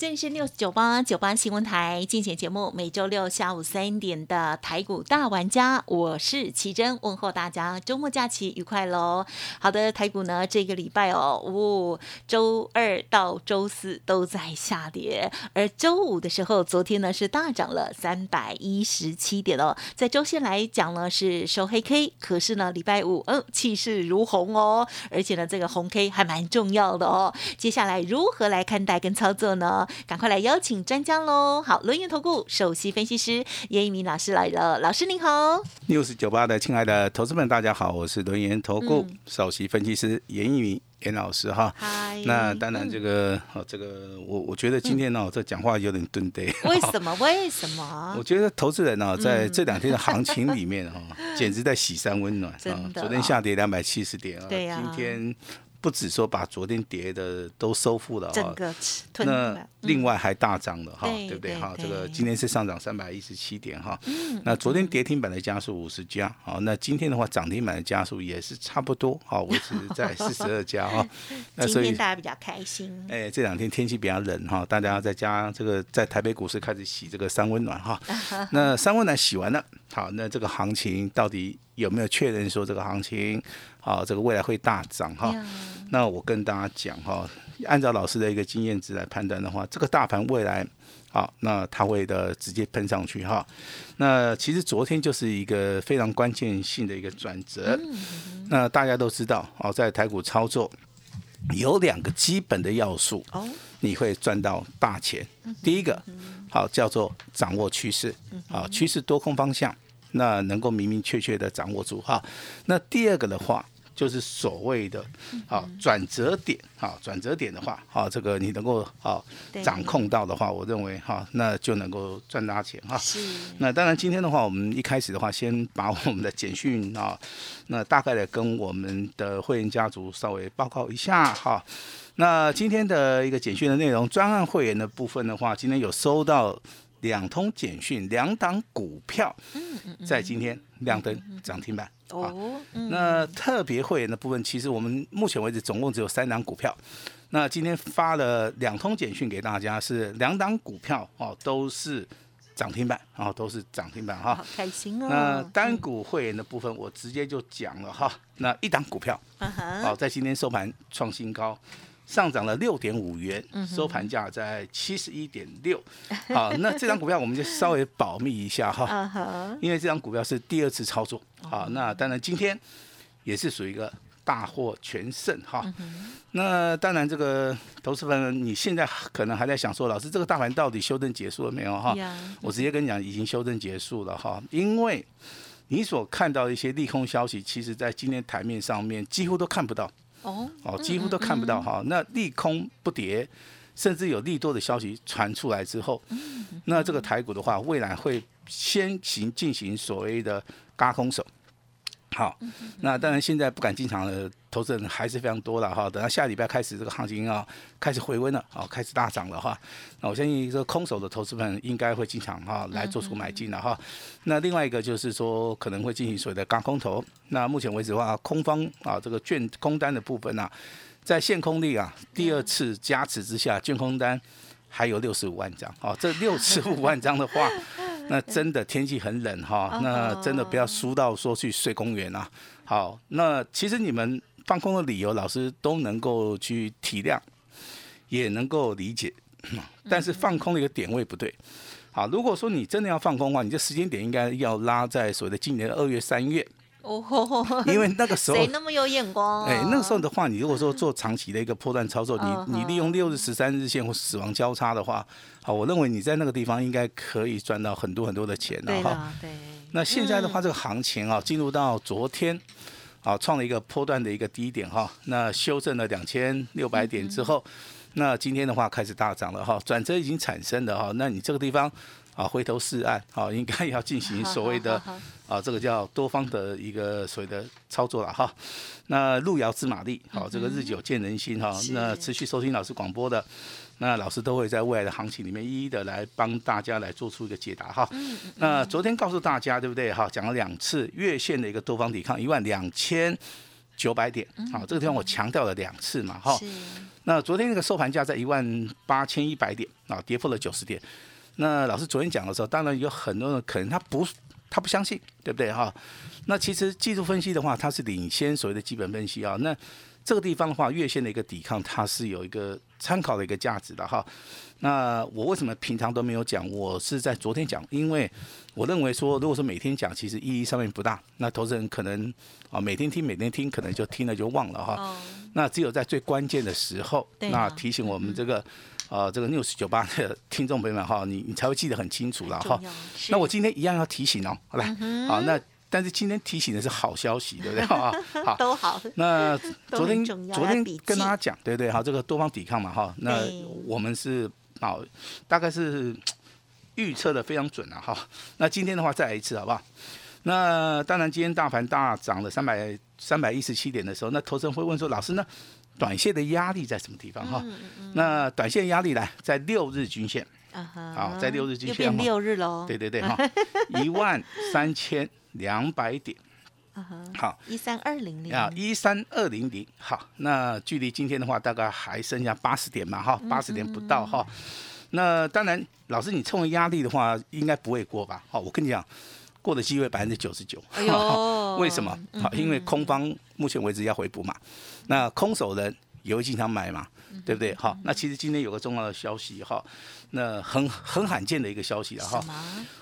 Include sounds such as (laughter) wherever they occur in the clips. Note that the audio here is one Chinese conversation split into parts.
这里是六四九八九八新闻台竞选节目，每周六下午三点的台股大玩家，我是奇珍，问候大家周末假期愉快喽。好的，台股呢这个礼拜哦，哦，周二到周四都在下跌，而周五的时候，昨天呢是大涨了三百一十七点哦。在周线来讲呢是收黑 K，可是呢礼拜五嗯气势如虹哦，而且呢这个红 K 还蛮重要的哦。接下来如何来看待跟操作呢？赶快来邀请专家喽！好，轮源投顾首席分析师严一鸣老师来了，老师您好。六十九八的亲爱的投资们，大家好，我是轮源投顾首席分析师严一鸣严老师哈。嗨。那当然，这个哦，这个我我觉得今天呢，这讲话有点顿呆。为什么？(laughs) 为什么？我觉得投资人呢，在这两天的行情里面哈，(laughs) 简直在喜山温暖啊！昨天下跌两百七十点啊，对呀，今天。不止说把昨天跌的都收复了哈，那另外还大涨了哈，对不对哈？这个今天是上涨三百一十七点哈，那昨天跌停板的家数五十家，好，那今天的话涨停板的家数也是差不多，好，(laughs) 维持在四十二家哈。(laughs) 那所以大家比较开心。哎，这两天天气比较冷哈，大家在家这个在台北股市开始洗这个三温暖哈。(laughs) 那三温暖洗完了，好，那这个行情到底有没有确认说这个行情？好，这个未来会大涨哈。那我跟大家讲哈，按照老师的一个经验值来判断的话，这个大盘未来好，那它会的直接喷上去哈。那其实昨天就是一个非常关键性的一个转折。那大家都知道哦，在台股操作有两个基本的要素哦，你会赚到大钱。第一个好叫做掌握趋势啊，趋势多空方向。那能够明明确确的掌握住哈，那第二个的话就是所谓的啊转折点啊转折点的话啊这个你能够啊掌控到的话，我认为哈那就能够赚大钱哈。是。那当然今天的话，我们一开始的话先把我们的简讯啊，(laughs) 那大概的跟我们的会员家族稍微报告一下哈。那今天的一个简讯的内容，专案会员的部分的话，今天有收到。两通简讯，两档股票，在今天亮灯涨停板。哦，那特别会员的部分，其实我们目前为止总共只有三档股票。那今天发了两通简讯给大家，是两档股票哦，都是涨停板，然后都是涨停板哈。好开心哦。那单股会员的部分，我直接就讲了哈。那一档股票，好，在今天收盘创新高。上涨了六点五元，收盘价在七十一点六。(laughs) 好，那这张股票我们就稍微保密一下哈，因为这张股票是第二次操作。好，那当然今天也是属于一个大获全胜哈。那当然这个投资人你现在可能还在想说，老师这个大盘到底修正结束了没有哈？我直接跟你讲，已经修正结束了哈，因为你所看到的一些利空消息，其实在今天台面上面几乎都看不到。哦，哦，几乎都看不到哈。那利空不跌，甚至有利多的消息传出来之后，那这个台股的话，未来会先行进行所谓的嘎空手。好，那当然现在不敢进场的投资人还是非常多的哈。等到下礼拜开始，这个行情啊开始回温了，哦开始大涨了哈。那我相信这个空手的投资们应该会进场哈来做出买进了哈。那另外一个就是说可能会进行所谓的高空投。那目前为止的话，空方啊这个券空单的部分呢，在限空力啊第二次加持之下，券空单还有六十五万张。哦，这六十五 (laughs) 万张的话。那真的天气很冷哈，那真的不要输到说去睡公园啊。好，那其实你们放空的理由，老师都能够去体谅，也能够理解，但是放空的一个点位不对。好，如果说你真的要放空的话，你这时间点应该要拉在所谓的今年的二月、三月。哦，因为那个时候谁那么有眼光？哎，那个时候的话，你如果说做长期的一个破断操作，你你利用六日、十三日线或死亡交叉的话，好，我认为你在那个地方应该可以赚到很多很多的钱的哈。对。那现在的话，这个行情啊，进入到昨天，啊，创了一个波段的一个低点哈。那修正了两千六百点之后，那今天的话开始大涨了哈，转折已经产生了哈。那你这个地方啊回头是岸，啊应该要进行所谓的啊这个叫多方的一个所谓的操作了哈。那路遥知马力，好这个日久见人心哈。那持续收听老师广播的。那老师都会在未来的行情里面一一的来帮大家来做出一个解答哈。那昨天告诉大家对不对哈？讲了两次月线的一个多方抵抗一万两千九百点，好，这个地方我强调了两次嘛哈。那昨天那个收盘价在一万八千一百点啊，跌破了九十点。那老师昨天讲的时候，当然有很多人可能他不他不相信，对不对哈？那其实技术分析的话，它是领先所谓的基本分析啊。那这个地方的话，月线的一个抵抗，它是有一个参考的一个价值的哈。那我为什么平常都没有讲？我是在昨天讲，因为我认为说，如果说每天讲，其实意义上面不大。那投资人可能啊，每天听，每天听，可能就听了就忘了哈。那只有在最关键的时候，那提醒我们这个啊，这个 news 九八的听众朋友们哈，你你才会记得很清楚了哈。那我今天一样要提醒哦，好来，好那。但是今天提醒的是好消息，对不对？(laughs) 好，都好。那 (laughs) 昨天昨天跟大家讲，对不对？好，这个多方抵抗嘛，哈。那我们是好，大概是预测的非常准了，哈。那今天的话再来一次，好不好？那当然，今天大盘大涨了三百三百一十七点的时候，那投资人会问说，老师呢？短线的压力在什么地方？哈，那短线压力呢在六日均线，好，在六日均线，六日喽。对对对，哈，(laughs) 一万三千。两百点，好，一三二零零啊，一三二零零，好，那距离今天的话，大概还剩下八十点嘛，哈，八十点不到哈。那当然，老师你冲压力的话，应该不会过吧？好，我跟你讲，过的机会百分之九十九。哎呦，(laughs) 为什么？好，因为空方目前为止要回补嘛，那空手人也会经常买嘛。对不对？好，那其实今天有个重要的消息哈，那很很罕见的一个消息了哈。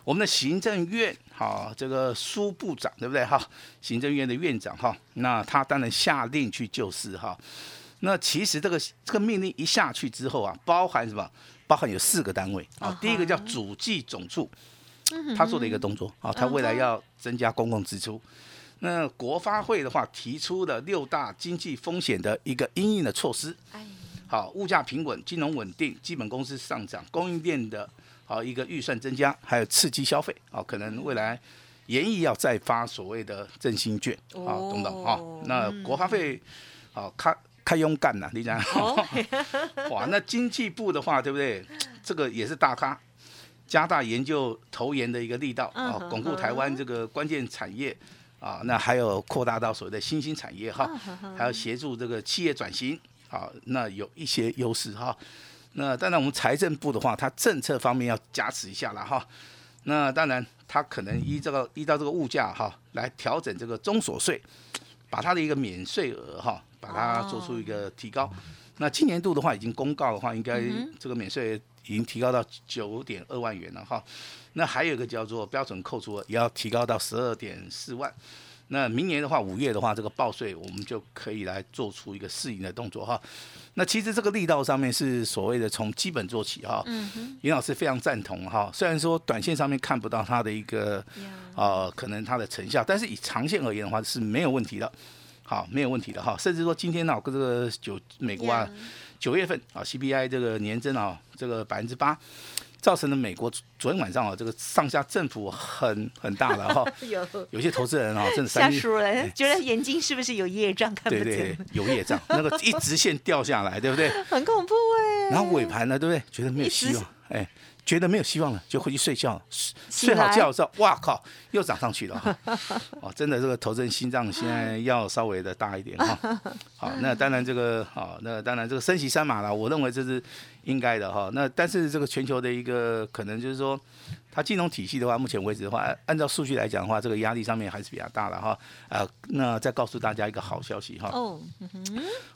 我们的行政院哈，这个苏部长对不对哈？行政院的院长哈，那他当然下令去救市哈。那其实这个这个命令一下去之后啊，包含什么？包含有四个单位啊。第一个叫主计总处，他做的一个动作啊，他未来要增加公共支出。那国发会的话提出了六大经济风险的一个应应的措施。好，物价平稳，金融稳定，基本工资上涨，供应链的好一个预算增加，还有刺激消费，好，可能未来严议要再发所谓的振兴券，啊，等等，啊，那国发会好开开勇干呐，你讲，(laughs) 哇，那经济部的话，对不对？这个也是大咖，加大研究投研的一个力道，啊，巩固台湾这个关键产业，啊，那还有扩大到所谓的新兴产业哈，还要协助这个企业转型。啊，那有一些优势哈。那当然，我们财政部的话，它政策方面要加持一下了哈。那当然，它可能依这个依照这个物价哈来调整这个中所税，把它的一个免税额哈，把它做出一个提高。那今年度的话，已经公告的话，应该这个免税已经提高到九点二万元了哈。那还有一个叫做标准扣除额，也要提高到十二点四万。那明年的话，五月的话，这个报税我们就可以来做出一个适应的动作哈。那其实这个力道上面是所谓的从基本做起哈。嗯哼。尹老师非常赞同哈。虽然说短线上面看不到它的一个呃可能它的成效，但是以长线而言的话是没有问题的。好，没有问题的哈。甚至说今天呢，跟这个九美国啊九月份啊 CPI 这个年增啊这个百分之八。造成了美国昨天晚上啊，这个上下振幅很很大了哈。(laughs) 有有些投资人啊，真的吓死人，觉得眼睛是不是有业障看不见？对对，有业障，那个一直线掉下来，对不对？(laughs) 很恐怖哎。然后尾盘呢，对不对？觉得没有希望，哎。觉得没有希望了，就回去睡觉。睡好觉之后，哇靠，又涨上去了。(laughs) 哦，真的，这个投资人心脏现在要稍微的大一点哈。(laughs) 好，那当然这个，好，那当然这个升息三码了，我认为这是应该的哈。那但是这个全球的一个可能就是说，它金融体系的话，目前为止的话，按照数据来讲的话，这个压力上面还是比较大的哈。啊，那再告诉大家一个好消息哈。哦，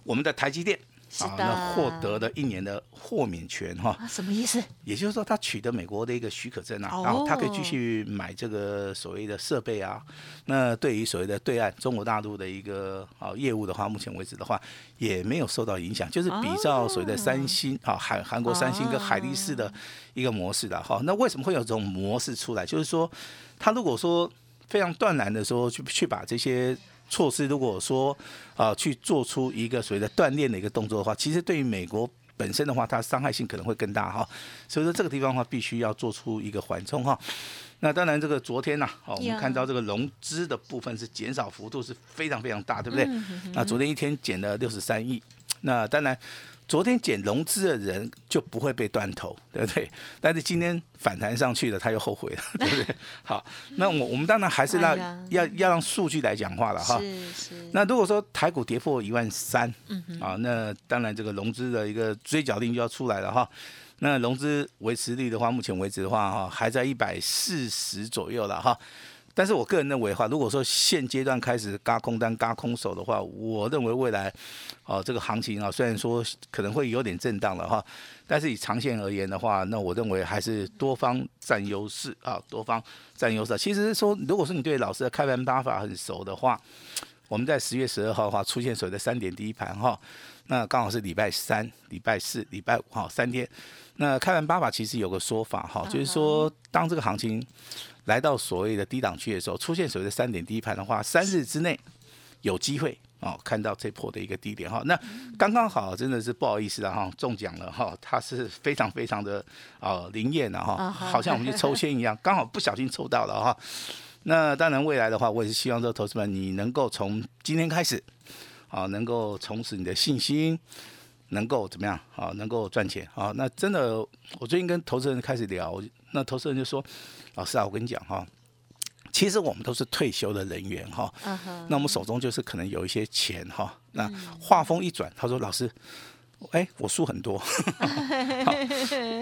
我们的台积电。啊，那获得了一年的豁免权哈，什么意思？也就是说，他取得美国的一个许可证啊，然后他可以继续买这个所谓的设备啊。那对于所谓的对岸中国大陆的一个啊业务的话，目前为止的话也没有受到影响，就是比照所谓的三星啊韩韩国三星跟海力士的一个模式的哈。那为什么会有这种模式出来？就是说，他如果说非常断然的说去去把这些。措施如果说啊去做出一个所谓的锻炼的一个动作的话，其实对于美国本身的话，它伤害性可能会更大哈。所以说这个地方的话，必须要做出一个缓冲哈。那当然，这个昨天呢，好，我们看到这个融资的部分是减少幅度是非常非常大，对不对？那昨天一天减了六十三亿。那当然。昨天减融资的人就不会被断头，(laughs) 对不对？但是今天反弹上去了，他又后悔了，(laughs) 对不对？(laughs) 好，那我我们当然还是让要要让数据来讲话了哈。是是。那如果说台股跌破一万三，嗯啊，那当然这个融资的一个追缴令就要出来了哈。那融资维持率的话，目前为止的话哈，还在一百四十左右了哈。但是我个人认为的话，如果说现阶段开始嘎空单、嘎空手的话，我认为未来，哦，这个行情啊，虽然说可能会有点震荡了哈，但是以长线而言的话，那我认为还是多方占优势啊，多方占优势。其实说，如果说你对老师的开盘八法很熟的话，我们在十月十二号的话出现所谓的三点第一盘哈，那刚好是礼拜三、礼拜四、礼拜五哈三天。那开盘八法其实有个说法哈，就是说当这个行情。来到所谓的低档区的时候，出现所谓的三点低盘的话，三日之内有机会哦，看到这破的一个低点哈。那刚刚好，真的是不好意思了哈，中奖了哈，它是非常非常的啊灵验的哈，好像我们去抽签一样，(laughs) 刚好不小心抽到了哈。那当然未来的话，我也是希望这个投资们你能够从今天开始啊，能够重拾你的信心，能够怎么样啊，能够赚钱啊。那真的，我最近跟投资人开始聊，那投资人就说。老师啊，我跟你讲哈，其实我们都是退休的人员哈，那我们手中就是可能有一些钱哈。那话锋一转，他说：“老师，哎，我输很多。(laughs) ”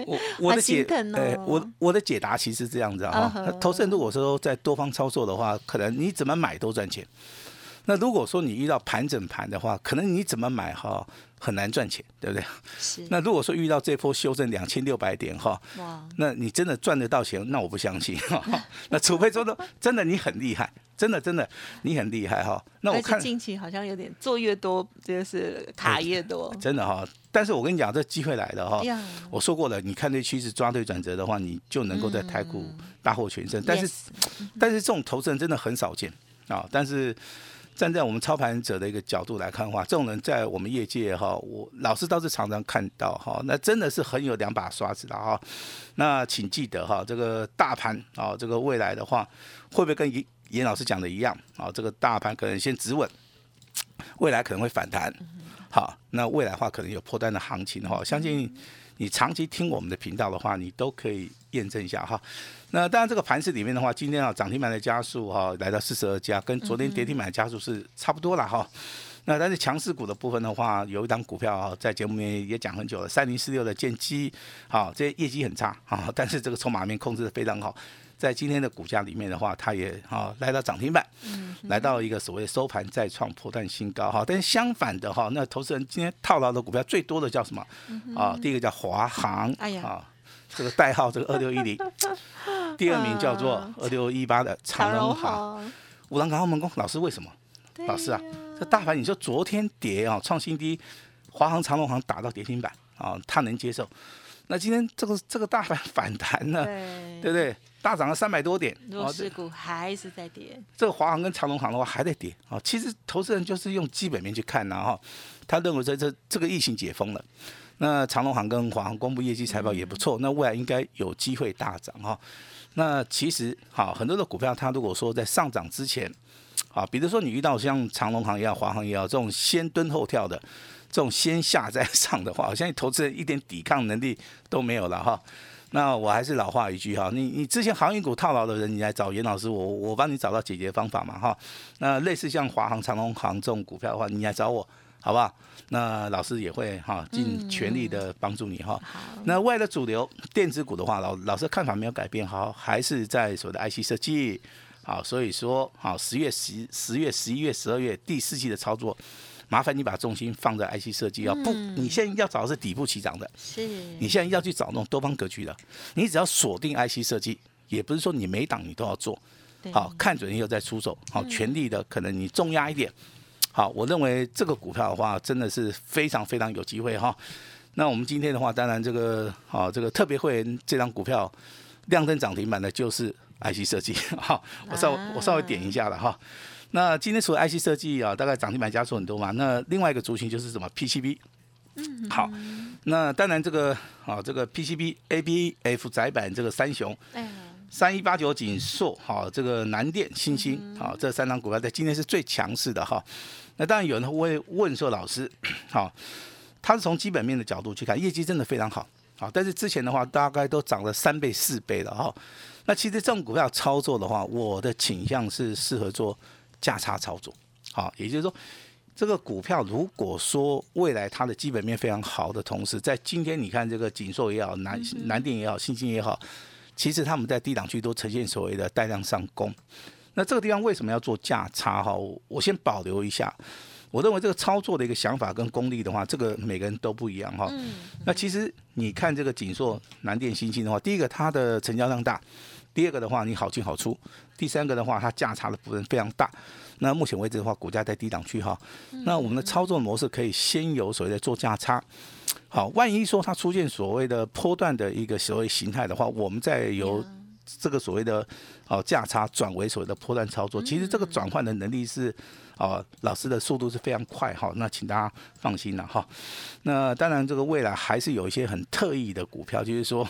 我我的解，哦，我我的解答其实是这样子啊。投资人如果说在多方操作的话，可能你怎么买都赚钱。那如果说你遇到盘整盘的话，可能你怎么买哈？很难赚钱，对不对？是。(laughs) 那如果说遇到这波修正两千六百点哈，哇，那你真的赚得到钱？那我不相信。(laughs) (laughs) 那除非说的真的你很厉害，真的真的你很厉害哈。那我看近期好像有点做越多就是卡越多，真的哈。但是我跟你讲，这机会来了哈。我说过了，你看对趋势抓对转折的话，你就能够在台股大获全胜。但是，但是这种投资人真的很少见啊。但是。站在我们操盘者的一个角度来看的话，这种人在我们业界哈，我老师倒是常常看到哈，那真的是很有两把刷子的哈。那请记得哈，这个大盘啊，这个未来的话，会不会跟严严老师讲的一样啊？这个大盘可能先止稳，未来可能会反弹。好，那未来的话可能有破单的行情哈，相信。你长期听我们的频道的话，你都可以验证一下哈。那当然，这个盘市里面的话，今天啊涨停板的加速哈来到四十二家，跟昨天跌停板的加速是差不多了哈。那但是强势股的部分的话，有一张股票啊，在节目里面也讲很久了，三零四六的剑基，好，这业绩很差啊，但是这个筹码面控制的非常好。在今天的股价里面的话，它也哈来到涨停板，来到一个所谓收盘再创破断新高哈。但是相反的哈，那投资人今天套牢的股票最多的叫什么？啊，第一个叫华航，啊，这个代号这个二六一零，(laughs) 第二名叫做二六一八的长荣行。五郎港澳门工老师为什么？老师啊，这大盘你说昨天跌啊创新低，华航长荣行打到跌停板啊，他能接受。那今天这个这个大盘反弹呢，对不对？大涨了三百多点，弱势股还是在跌。这个华航跟长隆航的话还在跌啊。其实投资人就是用基本面去看呐哈，他认为这这这个疫情解封了，那长隆行跟华航公布业绩财报也不错，那未来应该有机会大涨哈。那其实好很多的股票，它如果说在上涨之前，啊，比如说你遇到像长隆行也好，华航也好，这种先蹲后跳的。这种先下再上的话，我相信投资人一点抵抗能力都没有了哈。那我还是老话一句哈，你你之前航运股套牢的人，你来找严老师，我我帮你找到解决方法嘛哈。那类似像华航、长隆行这种股票的话，你来找我，好不好？那老师也会哈尽全力的帮助你哈。那外的主流电子股的话，老老师看法没有改变，好，还是在所谓的 IC 设计，好，所以说好十月十十月十一月十二月第四季的操作。麻烦你把重心放在 IC 设计啊，不，你现在要找的是底部起涨的，是，你现在要去找那种多方格局的，你只要锁定 IC 设计，也不是说你每档你都要做，好，看准以后再出手，好，全力的可能你重压一点，好，我认为这个股票的话真的是非常非常有机会哈。那我们今天的话，当然这个好，这个特别会员这张股票亮灯涨停板的就是 IC 设计，(laughs) 好，我稍我稍微点一下了哈。那今天除了 IC 设计啊，大概涨停板加速很多嘛。那另外一个族群就是什么 PCB，嗯，好，那当然这个啊，这个 PCB、ABF 窄板这个三雄，三一八九锦硕，好，这个南电、星星，好，这三张股票在今天是最强势的哈。那当然有人会问说，老师，(clears throat) 好，他是从基本面的角度去看，业绩真的非常好，好，但是之前的话大概都涨了三倍、四倍了哈。那其实这种股票操作的话，我的倾向是适合做价差操作，好，也就是说。这个股票如果说未来它的基本面非常好的同时，在今天你看这个锦硕也好，南南电也好，新兴也好，其实他们在低档区都呈现所谓的带量上攻。那这个地方为什么要做价差哈？我先保留一下。我认为这个操作的一个想法跟功力的话，这个每个人都不一样哈。那其实你看这个锦硕、南电、新兴的话，第一个它的成交量大，第二个的话你好进好出，第三个的话它价差的部分非常大。那目前为止的话，股价在低档区哈。那我们的操作模式可以先有所谓的做价差。好，万一说它出现所谓的波段的一个所谓形态的话，我们再由这个所谓的哦价差转为所谓的波段操作。其实这个转换的能力是哦老师的速度是非常快哈。那请大家放心了哈。那当然这个未来还是有一些很特异的股票，就是说。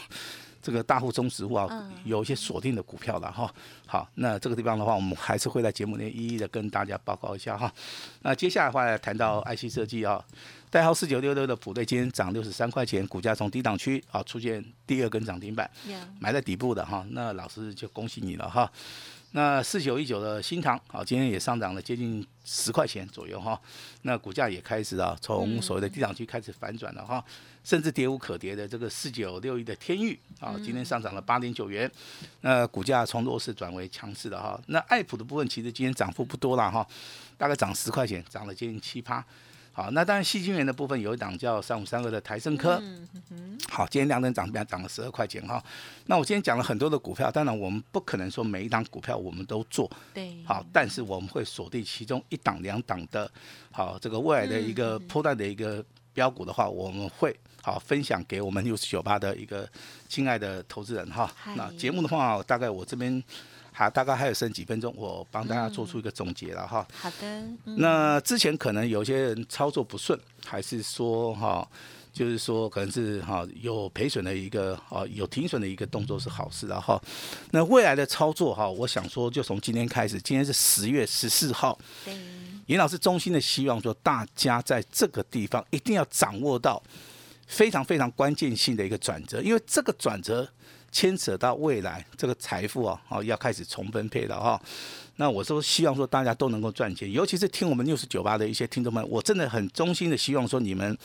这个大户、中实户啊，有一些锁定的股票了哈。好，那这个地方的话，我们还是会在节目内一一的跟大家报告一下哈。那接下来的话，谈到 IC 设计啊，代号四九六六的普瑞今天涨六十三块钱，股价从低档区啊出现第二根涨停板，埋在底部的哈。那老师就恭喜你了哈。那四九一九的新塘啊，今天也上涨了接近十块钱左右哈。那股价也开始啊，从所谓的低档区开始反转了哈。甚至跌无可跌的这个四九六一的天域啊，今天上涨了八点九元，那股价从弱势转为强势的哈。那爱普的部分其实今天涨幅不多了哈，大概涨十块钱，涨了接近七趴。好，那当然细晶元的部分有一档叫三五三二的台盛科，好，今天两等涨，涨了十二块钱哈。那我今天讲了很多的股票，当然我们不可能说每一档股票我们都做，对，好，但是我们会锁定其中一档两档的，好，这个未来的一个破断的一个标股的话，我们会。好，分享给我们六四九八的一个亲爱的投资人哈。那节目的话，大概我这边还大概还有剩几分钟，我帮大家做出一个总结了哈。好的。那之前可能有些人操作不顺，还是说哈，就是说可能是哈有赔损的一个啊有停损的一个动作是好事的哈。那未来的操作哈，我想说就从今天开始，今天是十月十四号。对。严老师衷心的希望说，大家在这个地方一定要掌握到。非常非常关键性的一个转折，因为这个转折牵扯到未来这个财富啊，哦要开始重分配了哈。那我说希望说大家都能够赚钱，尤其是听我们六十九八的一些听众们，我真的很衷心的希望说你们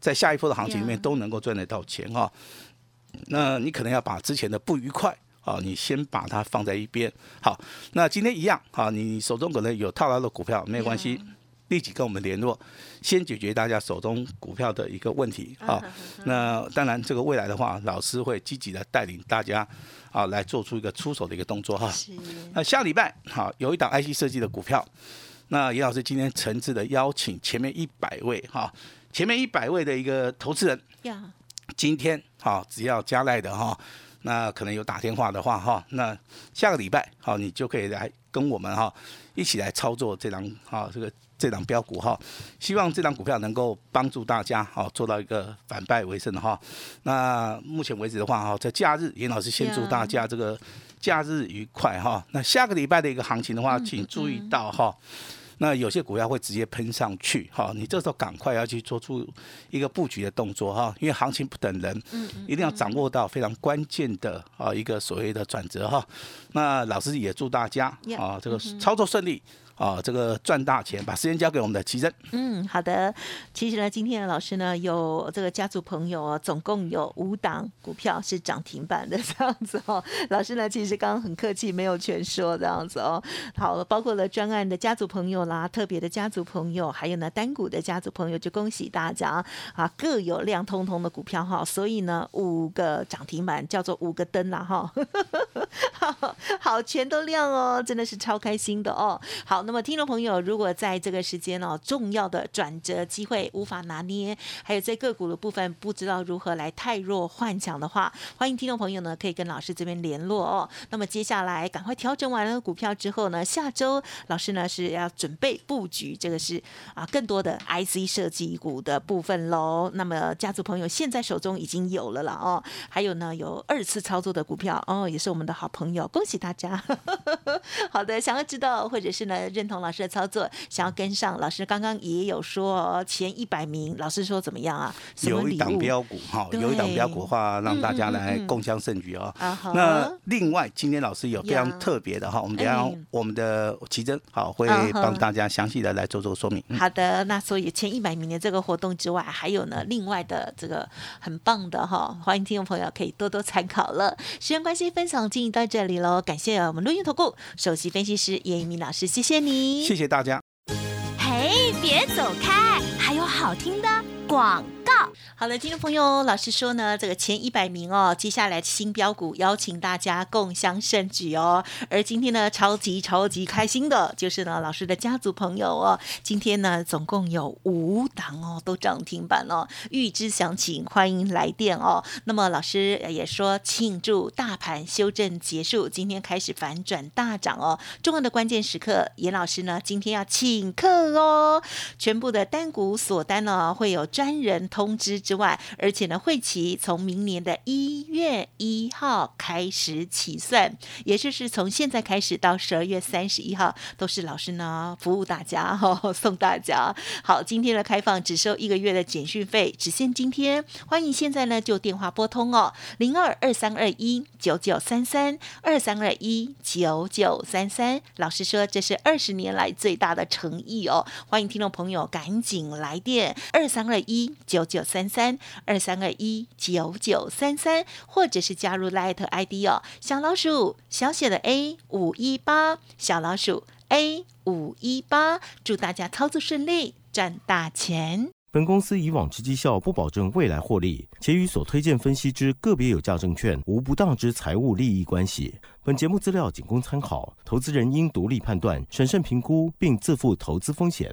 在下一波的行情里面都能够赚得到钱哈。那你可能要把之前的不愉快啊，你先把它放在一边。好，那今天一样啊，你手中可能有套牢的股票，没有关系。立即跟我们联络，先解决大家手中股票的一个问题啊。那当然，这个未来的话，老师会积极的带领大家啊，来做出一个出手的一个动作哈。那下礼拜好，有一档 IC 设计的股票，那严老师今天诚挚的邀请前面一百位哈，前面一百位的一个投资人，今天好，只要加赖的哈，那可能有打电话的话哈，那下个礼拜好，你就可以来跟我们哈一起来操作这张啊这个。这档标股哈，希望这档股票能够帮助大家哈做到一个反败为胜的哈。那目前为止的话哈，在假日，严老师先祝大家这个假日愉快哈。那下个礼拜的一个行情的话，请注意到哈。那有些股票会直接喷上去，哈，你这时候赶快要去做出一个布局的动作，哈，因为行情不等人，嗯，一定要掌握到非常关键的啊一个所谓的转折，哈。那老师也祝大家啊这个操作顺利。啊，这个赚大钱，把时间交给我们的奇珍。嗯，好的。其实呢，今天的老师呢，有这个家族朋友哦，总共有五档股票是涨停板的这样子哦。老师呢，其实刚刚很客气，没有全说这样子哦。好，包括了专案的家族朋友啦，特别的家族朋友，还有呢单股的家族朋友，就恭喜大家啊，各有亮通通的股票哈。所以呢，五个涨停板叫做五个灯啦哈。好，全都亮哦，真的是超开心的哦。好。那么，听众朋友，如果在这个时间哦，重要的转折机会无法拿捏，还有在个股的部分不知道如何来太弱换强的话，欢迎听众朋友呢可以跟老师这边联络哦。那么接下来赶快调整完了股票之后呢，下周老师呢是要准备布局，这个是啊更多的 IC 设计股的部分喽。那么家族朋友现在手中已经有了了哦，还有呢有二次操作的股票哦，也是我们的好朋友，恭喜大家。(laughs) 好的，想要知道或者是呢认同老师的操作，想要跟上老师刚刚也有说前一百名，老师说怎么样啊？有一档标股哈，有一档标股的话，让大家来共襄盛举哦。那另外今天老师有非常特别的哈，我们等下我们的奇珍好会帮大家详细的来做做说明。好的，那所以前一百名的这个活动之外，还有呢另外的这个很棒的哈，欢迎听众朋友可以多多参考了。时间关系，分享进行到这里喽，感谢我们录音投顾首席分析师叶一鸣老师，谢谢你，谢谢大家。嘿，别走开，还有好听的广。好了，听众朋友，老师说呢，这个前一百名哦，接下来新标股邀请大家共襄盛举哦。而今天呢，超级超级开心的就是呢，老师的家族朋友哦，今天呢总共有五档哦，都涨停板哦。预知详情，欢迎来电哦。那么老师也说，庆祝大盘修正结束，今天开始反转大涨哦。重要的关键时刻，严老师呢今天要请客哦，全部的单股锁单呢会有专人通。通知之外，而且呢，会期从明年的一月一号开始起算，也就是从现在开始到十二月三十一号，都是老师呢服务大家哈，送大家。好，今天的开放只收一个月的简讯费，只限今天。欢迎现在呢就电话拨通哦，零二二三二一九九三三二三二一九九三三。老师说这是二十年来最大的诚意哦，欢迎听众朋友赶紧来电二三二一九。九三三二三二一九九三三，或者是加入 Light ID 哦，小老鼠小写的 A 五一八，小老鼠 A 五一八，祝大家操作顺利，赚大钱。本公司以往之绩效不保证未来获利，且与所推荐分析之个别有价证券无不当之财务利益关系。本节目资料仅供参考，投资人应独立判断、审慎评估，并自负投资风险。